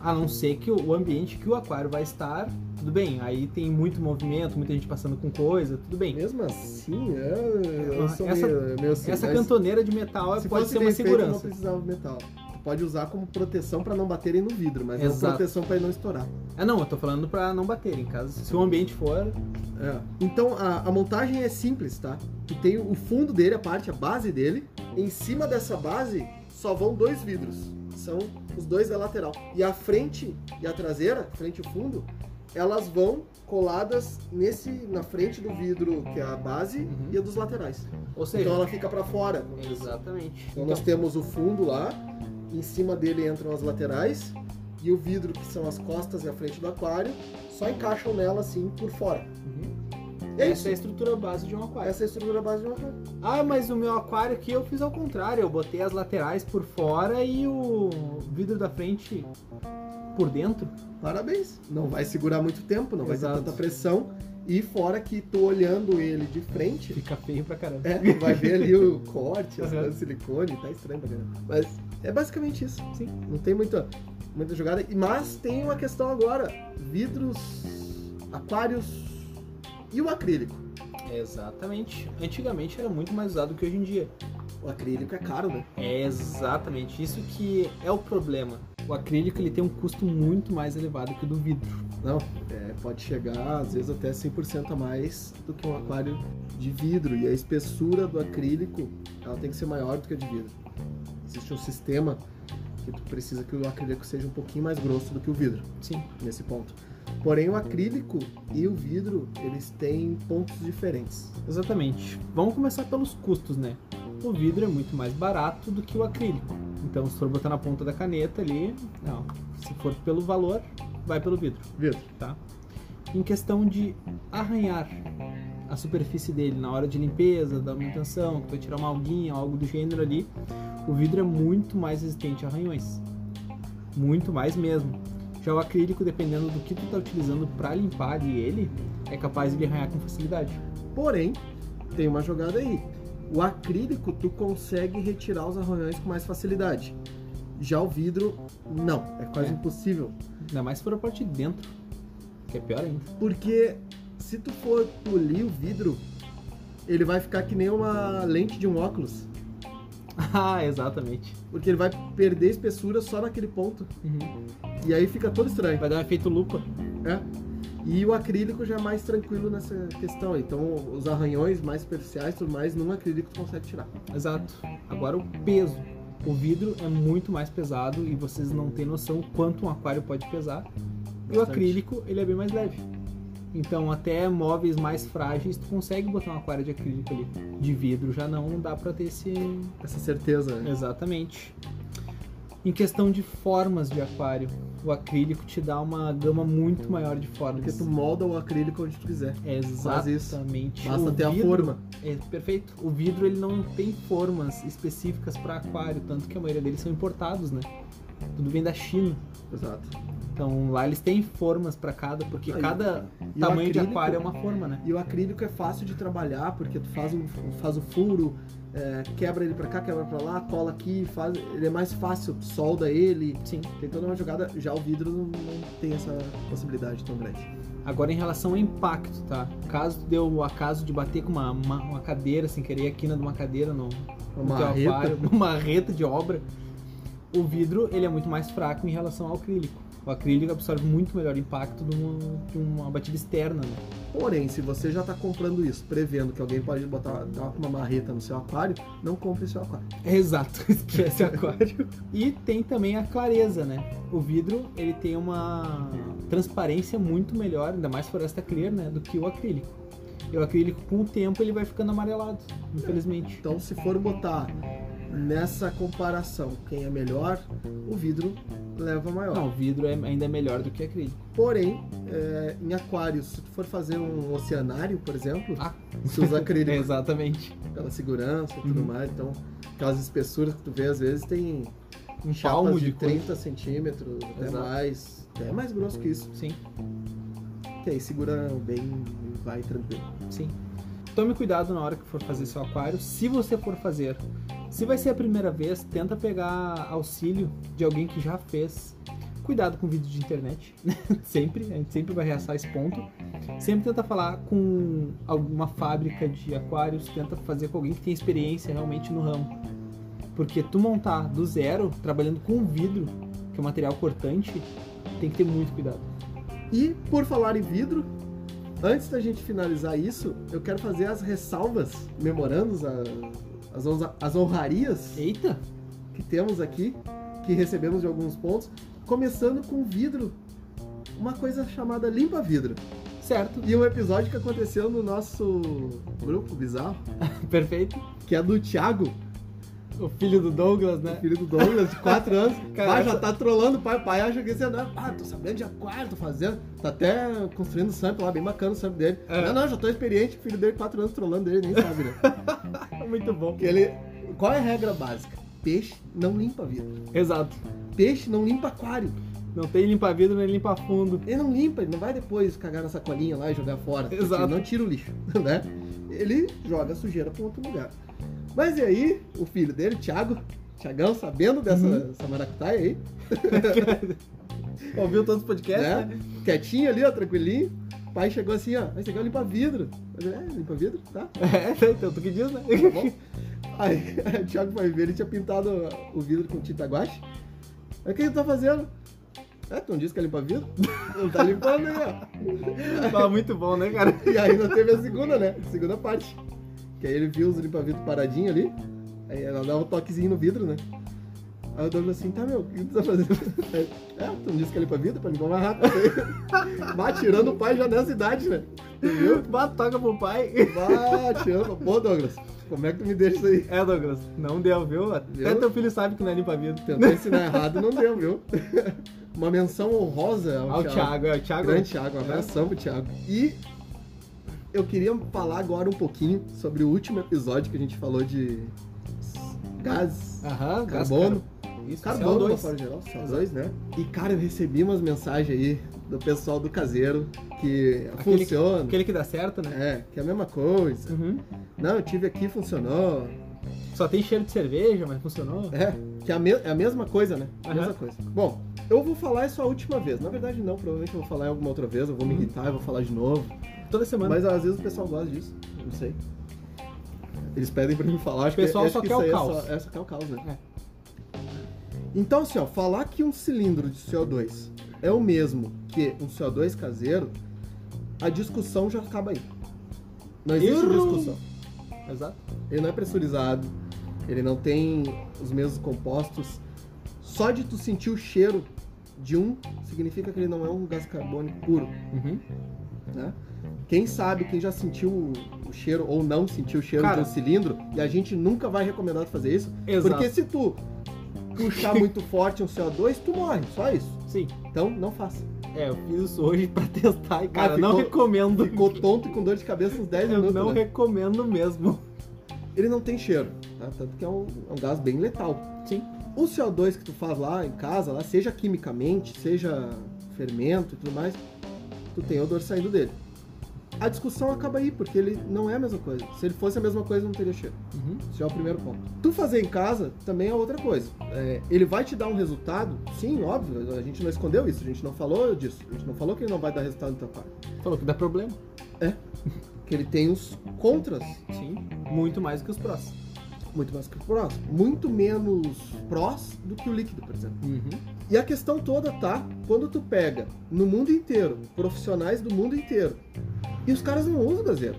A não ser que o ambiente que o aquário vai estar, tudo bem. Aí tem muito movimento, muita gente passando com coisa, tudo bem. Mesmo assim, eu, eu sou Essa- meio, meio assim, Essa cantoneira de metal pode ser uma feito, Não segurança. precisava de metal. Pode usar como proteção pra não baterem no vidro, mas não Exato. proteção pra ele não estourar. Ah, não, eu tô falando pra não bater em casa. Se o ambiente for. É. Então a, a montagem é simples, tá? Tu tem o fundo dele, a parte, a base dele. Em cima dessa base só vão dois vidros. São os dois da lateral. E a frente e a traseira, frente e fundo, elas vão coladas nesse na frente do vidro que é a base Uhum. e a dos laterais. Ou seja. Então ela fica pra fora. Exatamente. Então nós temos o fundo lá, em cima dele entram as laterais e o vidro que são as costas e a frente do aquário só encaixam nela assim por fora. Uhum. É Essa isso. é a estrutura base de um aquário. Essa é a estrutura base de um aquário. Ah, mas o meu aquário aqui eu fiz ao contrário. Eu botei as laterais por fora e o vidro da frente por dentro, Parabéns. Não vai segurar muito tempo, não vai Exato. ter tanta pressão. E fora que tu olhando ele de frente, fica feio pra caramba. é, vai ver ali o corte, as Uhum. coisas de silicone, tá estranho pra caramba. Mas é basicamente isso. Sim. Não tem muita, muita jogada. E- Mas tem uma questão agora: vidros, aquários e o acrílico. Exatamente. Antigamente era muito mais usado que hoje em dia. O acrílico é caro, né? É exatamente isso que é o problema. O acrílico ele tem um custo muito mais elevado que o do vidro. Não, é, pode chegar às vezes até 100% a mais do que um aquário de vidro. E a espessura do acrílico ela tem que ser maior do que a de vidro. Existe um sistema que tu precisa que o acrílico seja um pouquinho mais grosso do que o vidro Sim. nesse ponto. Porém, o acrílico e o vidro eles têm pontos diferentes. Exatamente. Vamos começar pelos custos, né? O vidro é muito mais barato do que o acrílico. Então, se for botar na ponta da caneta ali, não. Se for pelo valor, vai pelo vidro, Vidro. tá? Em questão de arranhar a superfície dele na hora de limpeza, da manutenção, que vai tirar uma alguinha, algo do gênero ali, o vidro é muito mais resistente a arranhões. Muito mais mesmo. Já o acrílico, dependendo do que tu tá utilizando para limpar ali ele, é capaz de arranhar com facilidade. Porém, tem uma jogada aí. O acrílico tu consegue retirar os arranhões com mais facilidade. Já o vidro, não. É quase É. impossível. Ainda mais se for a parte de dentro, que é pior ainda. Porque se tu for polir o vidro, ele vai ficar que nem uma lente de um óculos. ah, exatamente. Porque ele vai perder espessura só naquele ponto. Uhum. E aí fica todo estranho. Vai dar um efeito lupa. É. E o acrílico já é mais tranquilo nessa questão. Então os arranhões mais superficiais, tudo mais, num acrílico tu consegue tirar. Exato. Agora o peso. O vidro é muito mais pesado e vocês não têm noção quanto um aquário pode pesar. E o Bastante. acrílico, ele é bem mais leve. Então, até móveis mais frágeis, tu consegue botar um aquário de acrílico ali. De vidro já não, não dá pra ter esse. Essa certeza. né? Exatamente. Em questão de formas de aquário, o acrílico te dá uma gama muito maior de formas. Porque tu molda o acrílico onde tu quiser. É exatamente. Basta ter a vidro- forma. É perfeito. O vidro ele não tem formas específicas para aquário, tanto que a maioria deles são importados, né? Tudo vem da China. Exato. Então lá eles têm formas para cada, porque Aí, cada E o tamanho de acrílico- aquário é uma forma, né? E o acrílico é fácil de trabalhar, porque tu faz, um, faz o furo, é, quebra ele pra cá, quebra pra lá, cola aqui, faz, ele é mais fácil, solda ele, Sim. tem toda uma jogada. Já o vidro não, não tem essa possibilidade tão grande. Agora em relação ao impacto, tá? Caso deu o acaso de bater com uma, uma, uma cadeira sem querer a quina de uma cadeira no, Uma marreta. aquário, uma marreta de obra, o vidro ele é muito mais fraco em relação ao acrílico. O acrílico absorve muito melhor impacto de uma, de uma batida externa, né? Porém, se você já tá comprando isso, prevendo que alguém pode botar dar uma marreta no seu aquário, não compre seu aquário. Exato, esquece o aquário. E tem também a clareza, né? O vidro, ele tem uma transparência muito melhor, ainda mais floresta clear, né? Do que o acrílico. E o acrílico, com o tempo, ele vai ficando amarelado, infelizmente. Então, se for botar nessa comparação quem é melhor, o vidro leva maior. Não, o vidro é, ainda é melhor do que acrílico. Porém, é, em aquários, se tu for fazer um oceanário, por exemplo, Ah, se usa acrílico exatamente. pela segurança e tudo Uhum. mais, então aquelas espessuras que tu vê às vezes tem Um palmo de, de coisa. 30 centímetros, até Exato. mais, até mais grosso que isso, Sim, que aí segura bem e vai tranquilo. sim. Tome cuidado na hora que for fazer seu aquário. Se você for fazer, se vai ser a primeira vez, tenta pegar auxílio de alguém que já fez. Cuidado com vídeo de internet, sempre, a gente sempre vai reaçar esse ponto. Sempre tenta falar com alguma fábrica de aquários, tenta fazer com alguém que tem experiência realmente no ramo. Porque tu montar do zero, trabalhando com vidro, que é um material cortante, tem que ter muito cuidado. E por falar em vidro, antes da gente finalizar isso, eu quero fazer as ressalvas, memorandos, a- as, as honrarias Eita! que temos aqui, que recebemos de alguns pontos, começando com vidro, uma coisa chamada limpa vidro. Certo, E um episódio que aconteceu no nosso grupo bizarro, perfeito. que é do Thiago, O filho do Douglas, né? filho do Douglas, de 4 anos. Cara, já tá trolando o pai. O pai acha que você não. Ah, tô sabendo de aquário, tô fazendo. Tá até construindo sample lá, bem bacana o sample dele. É. Não, não, já tô experiente. O filho dele, 4 anos trolando ele, nem sabe, né? Muito bom. que ele. Qual é a regra básica? Peixe não limpa vidro. Exato. Peixe não limpa aquário. Não tem limpa-vidro nem limpa-fundo. Ele não limpa, ele não vai depois cagar na sacolinha lá e jogar fora. Exato. Não tira o lixo, né? Ele joga a sujeira para outro lugar. Mas e aí, o filho dele, Thiago, Thiagão, sabendo dessa, Uhum. maracutaia aí, Ouviu todos os podcasts, né? né? Quietinho ali, ó, tranquilinho. O pai chegou assim, ó, você quer limpar vidro? Falei, é, limpa vidro? Tá. É, então tu que diz, né? Tá bom. Aí o Thiago foi ver, ele tinha pintado o vidro com tinta guache. Aí o que ele tá fazendo? É, tu não disse que é limpar vidro? Não tá limpando aí, ó. Tá muito bom, né, cara? E aí ainda teve a segunda, né? A segunda parte. Que aí ele viu os limpa-vidro paradinho ali. Aí ela dava um toquezinho no vidro, né? Aí o Douglas assim, tá meu, o que tu tá fazendo? É, tu não disse que é limpa-vidro pra limpar mais rápido. Vai tirando o pai já nessa idade, né? Entendeu? Bata, toca pro pai. Vai tirando. Pô, Douglas, como é que tu me deixa isso aí? É, Douglas, não deu, viu? Até Viu? teu filho sabe que não é limpa-vidro. Tentou ensinar errado, não deu, viu? Uma menção honrosa ao, Ao Thiago, é o Thiago. Grande Thiago, um abração pro Thiago. E eu queria falar agora um pouquinho sobre o último episódio que a gente falou de gases, Aham, gás carbono, car- Isso, carbono, de CO2. forma geral, CO2, né? E cara, eu recebi umas mensagens aí do pessoal do caseiro que Aquele- funciona. Aquele que dá certo, né? É, que é a mesma coisa. Uhum. Não, eu tive aqui, funcionou. Só tem cheiro de cerveja, mas funcionou. É, que é a, me- é a mesma coisa, né? A Aham. mesma coisa. Bom, eu vou falar isso a última vez. Na verdade, não, provavelmente eu vou falar alguma outra vez, eu vou me Uhum. irritar, eu vou falar de novo. Toda semana. Mas às vezes o pessoal gosta disso, não sei. Eles pedem pra mim falar, acho O pessoal que, só acho que quer o aí caos. É só, é só quer o caos, né? Então, assim, ó, falar que um cilindro de CO2 é o mesmo que um CO2 caseiro, a discussão já acaba aí. Não existe Errou. discussão. Exato. Ele não é pressurizado, ele não tem os mesmos compostos. Só de tu sentir o cheiro de um significa que ele não é um gás carbônico puro, Uhum. né? Quem sabe, quem já sentiu o- cheiro ou não sentiu o cheiro Cara. de um cilindro, e a gente nunca vai recomendar tu fazer isso, Exato. porque se tu puxar muito forte um CO2, tu morre, só isso. Sim. Então, não faça. É, eu fiz isso hoje pra testar e, cara, Ah, não ficou- recomendo. Ficou tonto e com dor de cabeça uns 10 Eu minutos, não né? recomendo mesmo. Ele não tem cheiro, tá? Tanto que é um, é um gás bem letal. Sim. O CO2 que tu faz lá em casa, lá, seja quimicamente, seja fermento e tudo mais, tu tem odor saindo dele. A discussão acaba aí, porque ele não é a mesma coisa. Se ele fosse a mesma coisa, não teria cheiro. Uhum. Esse é o primeiro ponto. Tu fazer em casa também é outra coisa. É, ele vai te dar um resultado? Sim, óbvio. A gente não escondeu isso, a gente não falou disso. A gente não falou que ele não vai dar resultado no teu quarto. Falou que dá problema. Que ele tem os contras Sim. Muito mais que os prós. Muito mais que o prós. Muito menos prós do que o líquido, por exemplo. Uhum. E a questão toda tá quando tu pega no mundo inteiro, profissionais do mundo inteiro, e os caras não usam caseiro.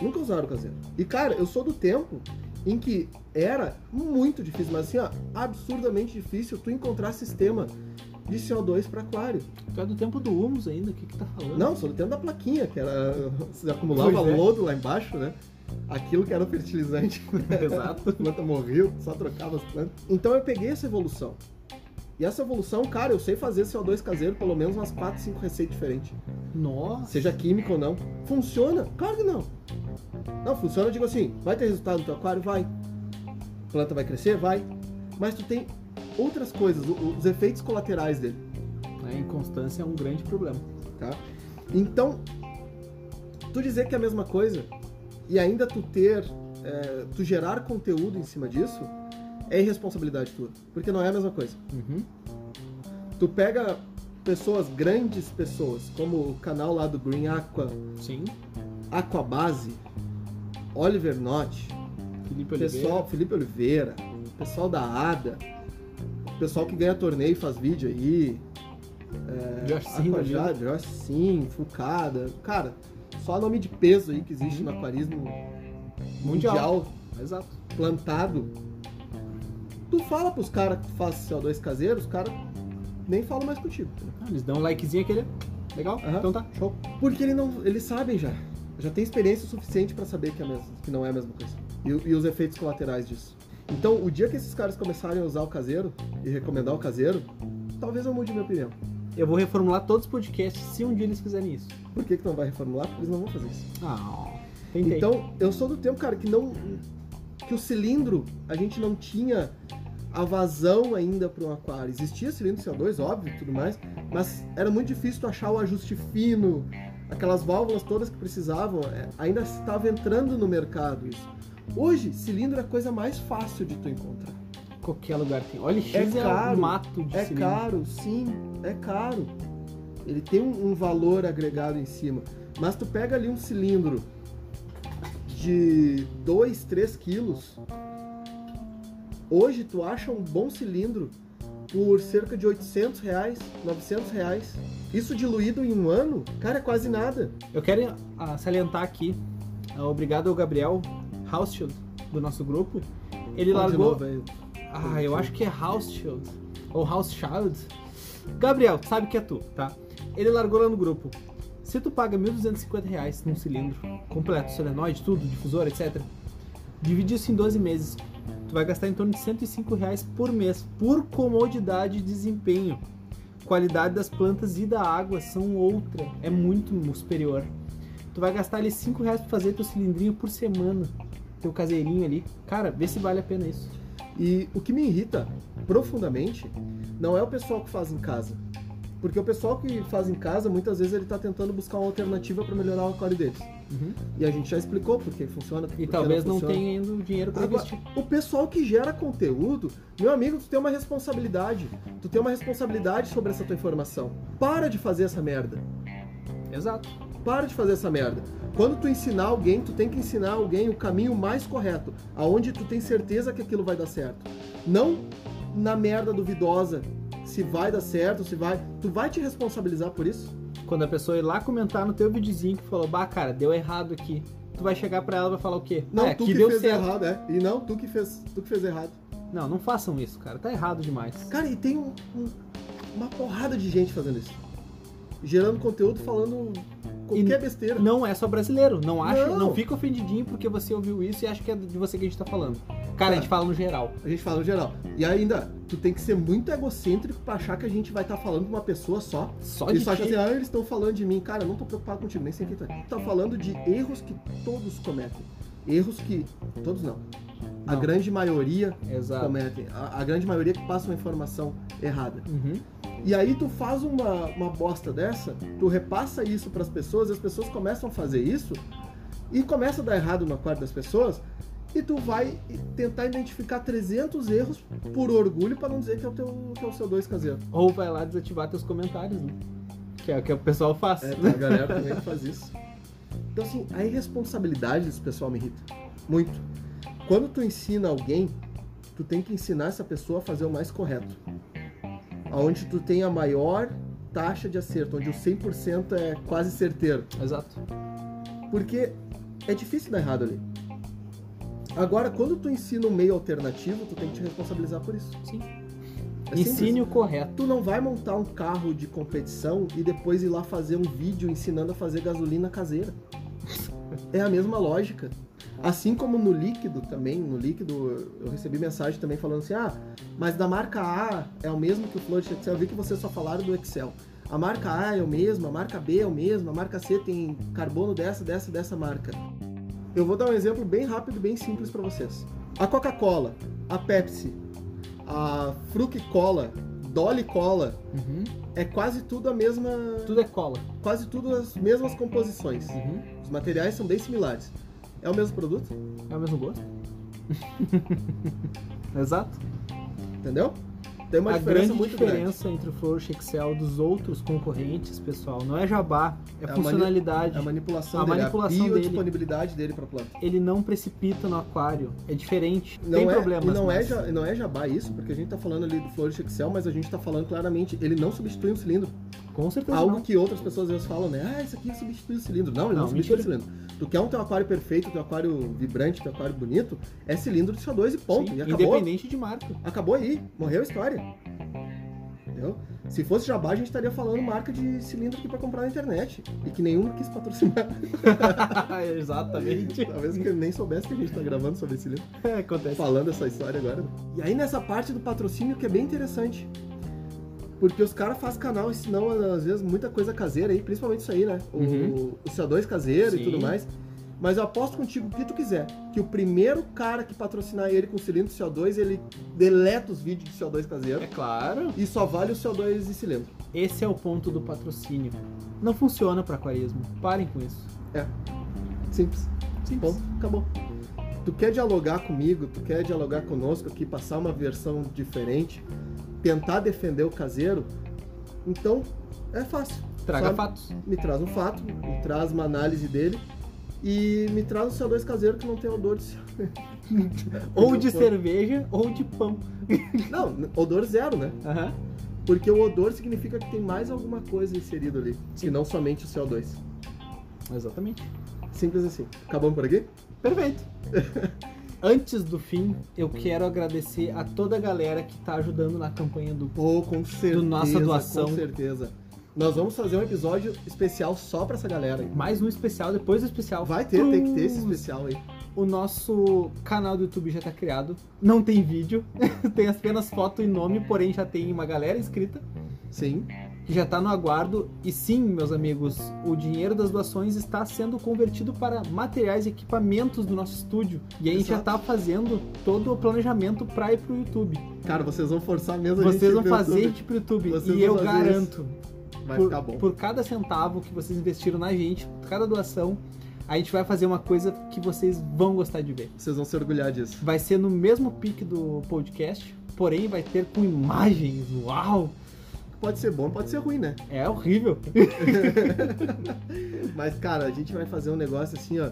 Nunca usaram caseiro. E cara, eu sou do tempo em que era muito difícil, mas assim, ó, absurdamente difícil tu encontrar sistema de CO2 para aquário. Tu é do tempo do humus ainda, o que que tá falando? Não, sou do tempo da plaquinha, que era. Você acumulava Pois é. lodo lá embaixo, né? Aquilo que era o fertilizante. Exato. A planta morreu, só trocava as plantas. Então eu peguei essa evolução. E essa evolução, cara, eu sei fazer CO2 caseiro pelo menos umas 4, 5 receitas diferentes. Nossa. Seja química ou não. Funciona? Claro que não. Não, funciona, eu digo assim, vai ter resultado no teu aquário? Vai. A planta vai crescer? Vai. Mas tu tem outras coisas, os efeitos colaterais dele. A inconstância é um grande problema. tá? Então, tu dizer que é a mesma coisa e ainda tu ter, é, tu gerar conteúdo em cima disso, é irresponsabilidade tua, porque não é a mesma coisa. Uhum. Tu pega pessoas, grandes pessoas, como o canal lá do Green Aqua, Sim. Aquabase, Oliver Knott, Felipe Oliveira. pessoal, Felipe Oliveira, pessoal da ADA, pessoal que ganha torneio e faz vídeo aí, Josh Sim, Aquajá. Josh Sim, Fucada. Cara, só nome de peso aí que existe no aquarismo mundial, Mundial. Exato. plantado. Tu fala pros caras que tu faz CO2 caseiro, os caras nem falam mais contigo. Ah, eles dão um likezinho aquele. Legal? Aham. Então tá, show. Porque ele não, eles sabem já. Já tem experiência suficiente pra saber que, é mesma- que não é a mesma coisa. E, e os efeitos colaterais disso. Então, o dia que esses caras começarem a usar o caseiro e recomendar o caseiro, talvez eu mude minha opinião. Eu vou reformular todos os podcasts se um dia eles fizerem isso. Por que, que não vai reformular? Porque eles não vão fazer isso. Ah, tentei. Então, eu sou do tempo, cara, que não. que o cilindro a gente não tinha a vazão ainda para um aquário. Existia cilindro CO2, óbvio, tudo mais, mas era muito difícil tu achar o ajuste fino, aquelas válvulas todas que precisavam, é, ainda estava entrando no mercado isso. Hoje, cilindro é a coisa mais fácil de tu encontrar. Qualquer lugar tem. Olha, X É é, caro, um mato de É cilindro. caro, sim, é caro. Ele tem um, um valor agregado em cima. Mas tu pega ali um cilindro de 2, 3 quilos. Hoje tu acha um bom cilindro por cerca de 800 reais, 900 reais. Isso diluído em um ano, cara, é quase nada. Eu quero ah, salientar aqui, ah, obrigado ao Gabriel Hauschild, do nosso grupo. Ele Fala de largou. novo. Ah, eu acho que é Hauschild. Ou Hauschild. Gabriel, tu sabe que é tu, tá? Ele largou lá no grupo. Se tu paga 1.250 reais num cilindro completo, solenoide, tudo, difusor, etc. Divide isso em 12 meses. Tu vai gastar em torno de 105 reais por mês, por comodidade e desempenho. Qualidade das plantas e da água são outra, é muito superior. Tu vai gastar ali 5 reais pra fazer teu cilindrinho por semana, teu caseirinho ali. Cara, vê se vale a pena isso. E o que me irrita profundamente não é o pessoal que faz em casa. Porque o pessoal que faz em casa, muitas vezes ele está tentando buscar uma alternativa para melhorar o aquário deles. E a gente já explicou por que funciona. por E talvez não, funciona. tenha ainda o dinheiro pra Agora, investir. o pessoal que gera conteúdo, meu amigo, tu tem uma responsabilidade. Tu tem uma responsabilidade sobre essa tua informação. Para de fazer essa merda. Exato. Para de fazer essa merda. Quando tu ensinar alguém, tu tem que ensinar alguém o caminho mais correto, aonde tu tem certeza que aquilo vai dar certo. Não na merda duvidosa, se vai dar certo, se vai. Tu vai te responsabilizar por isso? Quando a pessoa ir lá comentar no teu videozinho que falou, bah, cara, deu errado aqui. Tu vai chegar pra ela e vai falar o quê? Não, ah, tu que deu fez certo. errado, é. E não, tu que fez, tu que fez errado. Não, não façam isso, cara. Tá errado demais. Cara, e tem um- um- uma porrada de gente fazendo isso. Gerando conteúdo falando qualquer E besteira. Não é só brasileiro. Não acha, Não. não. fica ofendidinho porque você ouviu isso e acha que é de você que a gente tá falando. Cara, a gente fala no geral. A gente fala no geral. E ainda, tu tem que ser muito egocêntrico pra achar que a gente vai estar falando de uma pessoa só. Só e de só ti. assim, ah, eles estão falando de mim. Cara, eu não tô preocupado contigo, nem sei quem tá. Tu tá falando de erros que todos cometem. Erros que. Todos não. A Não. grande maioria Exato. cometem. A, a grande maioria que passa uma informação errada. Uhum. E aí tu faz uma, uma bosta dessa, tu repassa isso pras pessoas, e as pessoas começam a fazer isso, e começa a dar errado no aquário das pessoas, e tu vai tentar identificar 300 erros por orgulho pra não dizer que é o teu que é o seu dois caseiro. Ou vai lá desativar teus comentários, né? Que é o que o pessoal faz. É, a galera também faz isso. Então assim, a irresponsabilidade desse pessoal me irrita muito. Quando tu ensina alguém, tu tem que ensinar essa pessoa a fazer o mais correto. Aonde tu tem a maior taxa de acerto, onde o 100% é quase certeiro. Exato. Porque é difícil dar errado ali. Agora, quando tu ensina um meio alternativo, tu tem que te responsabilizar por isso. Sim. É. Ensine o correto. Tu não vai montar um carro de competição e depois ir lá fazer um vídeo ensinando a fazer gasolina caseira. É a mesma lógica. Assim como no líquido também, no líquido eu recebi mensagem também falando assim, ah, mas da marca A é o mesmo que o Flood Excel. Eu vi que vocês só falaram do Excel. A marca A é o mesmo, a marca B é o mesmo, a marca C tem carbono dessa, dessa, dessa marca. Eu vou dar um exemplo bem rápido, bem simples para vocês. A Coca-Cola, a Pepsi, a Fruc Cola, Dolly Cola, Uhum. é quase tudo a mesma, Tudo é cola. quase tudo as mesmas composições. Uhum. Os materiais são bem similares. É o mesmo produto, É o mesmo gosto. Exato. entendeu? Tem uma a diferença grande muito grande. diferença entre o Flourish Excel dos outros concorrentes, pessoal, não é jabá, é, É a funcionalidade. A manipulação A dele, manipulação a dele. biodisponibilidade dele para planta. Ele não precipita no aquário. É diferente. Não Tem é, problemas. e não, é mas- ja- não é jabá isso, porque a gente tá falando ali do Flourish Excel, mas a gente tá falando claramente, ele não substitui um cilindro. Com certeza Algo não. que outras pessoas às vezes falam, né? Ah, isso aqui substitui o cilindro. Não, ele não, Não, substitui mentira. o cilindro. Tu quer um teu aquário perfeito, teu aquário vibrante, teu aquário bonito, é cilindro de CO2 e ponto. Sim, e acabou. Independente de marca. Acabou aí, morreu a história. Entendeu? Se fosse jabá, a gente estaria falando marca de cilindro aqui pra comprar na internet. E que nenhum quis patrocinar. Exatamente. Talvez que nem soubesse que a gente tá gravando sobre livro. É, acontece. falando essa história agora. E aí nessa parte do patrocínio que é bem interessante. Porque os caras fazem canal ensinam, às vezes, muita coisa caseira aí, principalmente isso aí, né? O, Uhum. o CO2 caseiro Sim. e tudo mais. Mas eu aposto contigo o que tu quiser. Que o primeiro cara que patrocinar ele com cilindro de CO2, ele deleta os vídeos de CO2 caseiro. É claro. E só vale o CO2 de cilindro. Esse é o ponto do patrocínio. Não funciona para aquarismo. Parem com isso. É. Simples. Simples. Bom, acabou. Tu quer dialogar comigo, tu quer dialogar conosco aqui, passar uma versão diferente, tentar defender o caseiro, então é fácil. Traga Só fatos. Me traz um fato, me traz uma análise dele e me traz um CO2 caseiro que não tem odor de Ou de cerveja ou de pão. Não, odor zero, né? Aham. Porque o odor significa que tem mais alguma coisa inserida ali, Sim. que não somente o CO2. Exatamente. Simples assim. Acabamos por aqui? Perfeito. Antes do fim, eu quero agradecer a toda a galera que tá ajudando na campanha do Pô, com certeza. nossa doação. Com certeza. Nós vamos fazer um episódio especial só pra essa galera. aí. mais um especial, depois do especial. Vai ter, tem que ter esse especial aí. O nosso canal do YouTube já tá criado. Não tem vídeo, tem apenas foto e nome, porém já tem uma galera inscrita Sim. Já tá no aguardo. E sim, meus amigos, o dinheiro das doações está sendo convertido para materiais e equipamentos do nosso estúdio. E a gente já Exato. tá fazendo todo o planejamento pra ir pro YouTube. Cara, vocês vão forçar mesmo a Vocês gente vão pro fazer a gente pro YouTube. Vocês e vão eu garanto, Vai por, ficar bom. por cada centavo que vocês investiram na gente, cada doação, a gente vai fazer uma coisa que vocês vão gostar de ver. Vocês vão se orgulhar disso. Vai ser no mesmo pique do podcast, porém vai ter com imagens. Uau! Pode ser bom, pode ser ruim, né? É horrível. Mas, cara, a gente vai fazer um negócio assim, ó.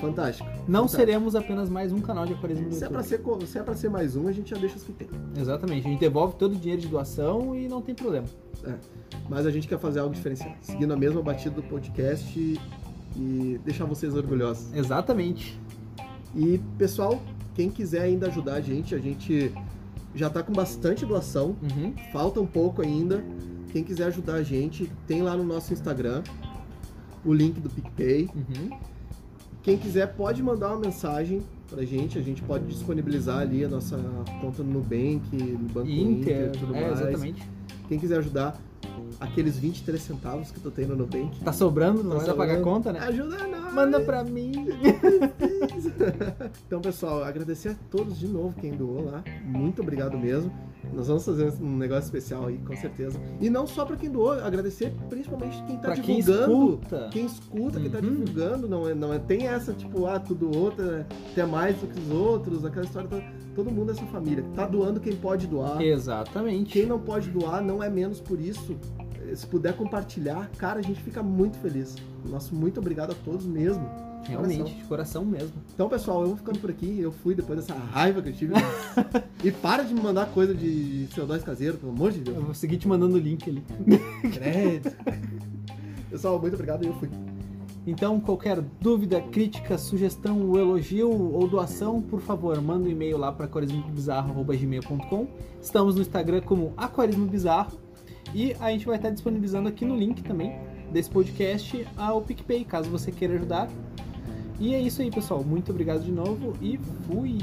Fantástico. Não Fantástico. seremos apenas mais um canal de aquarismo do Se é, pra YouTube. ser, co- se é pra ser mais um, a gente já deixa os que tem. Exatamente, a gente devolve todo o dinheiro de doação e não tem problema. Mas a gente quer fazer algo diferenciado. Seguindo a mesma batida do podcast e, e deixar vocês orgulhosos. Exatamente. E, pessoal, quem quiser ainda ajudar a gente, a gente já tá com bastante doação. Uhum. Falta um pouco ainda. Quem quiser ajudar a gente, tem lá no nosso Instagram o link do PicPay. Uhum. Quem quiser pode mandar uma mensagem pra gente, a gente pode disponibilizar ali a nossa conta no Nubank, no Banco Inter, Inter, tudo é, mais. exatamente. Quem quiser ajudar, aqueles 23 centavos que tu tem no Nubank. Tá sobrando, não Tá vai pagar conta, né? Ajuda nós! Manda pra mim. Então, pessoal, agradecer a todos de novo quem doou lá. Muito obrigado mesmo. Nós vamos fazer um negócio especial aí, com certeza. E não só pra quem doou, agradecer principalmente quem tá Pra quem divulgando. escuta. Quem escuta, quem tá Uhum. divulgando, não é, não é, tem essa, tipo, ah, tu doou, tá- até mais do que os outros, aquela história. Todo mundo é essa família. Tá doando quem pode doar. Exatamente. Quem não pode doar não é menos por isso. Se puder compartilhar, cara, a gente fica muito feliz. Nosso muito obrigado a todos mesmo. Realmente, coração. de coração mesmo. Então, pessoal, eu vou ficando por aqui. Eu fui depois dessa raiva que eu tive. e para de me mandar coisa de CO2 caseiro, pelo amor de Deus. Eu vou seguir te mandando o link ali. Credo. Pessoal, muito obrigado e eu fui. Então, qualquer dúvida, crítica, sugestão, elogio ou doação, por favor, manda um e-mail lá para aquarismobizarro.gmail.com. Estamos no Instagram como Aquarismo Bizarro e a gente vai estar disponibilizando aqui no link também desse podcast ao PicPay, caso você queira ajudar. E é isso aí, pessoal. Muito obrigado de novo e fui!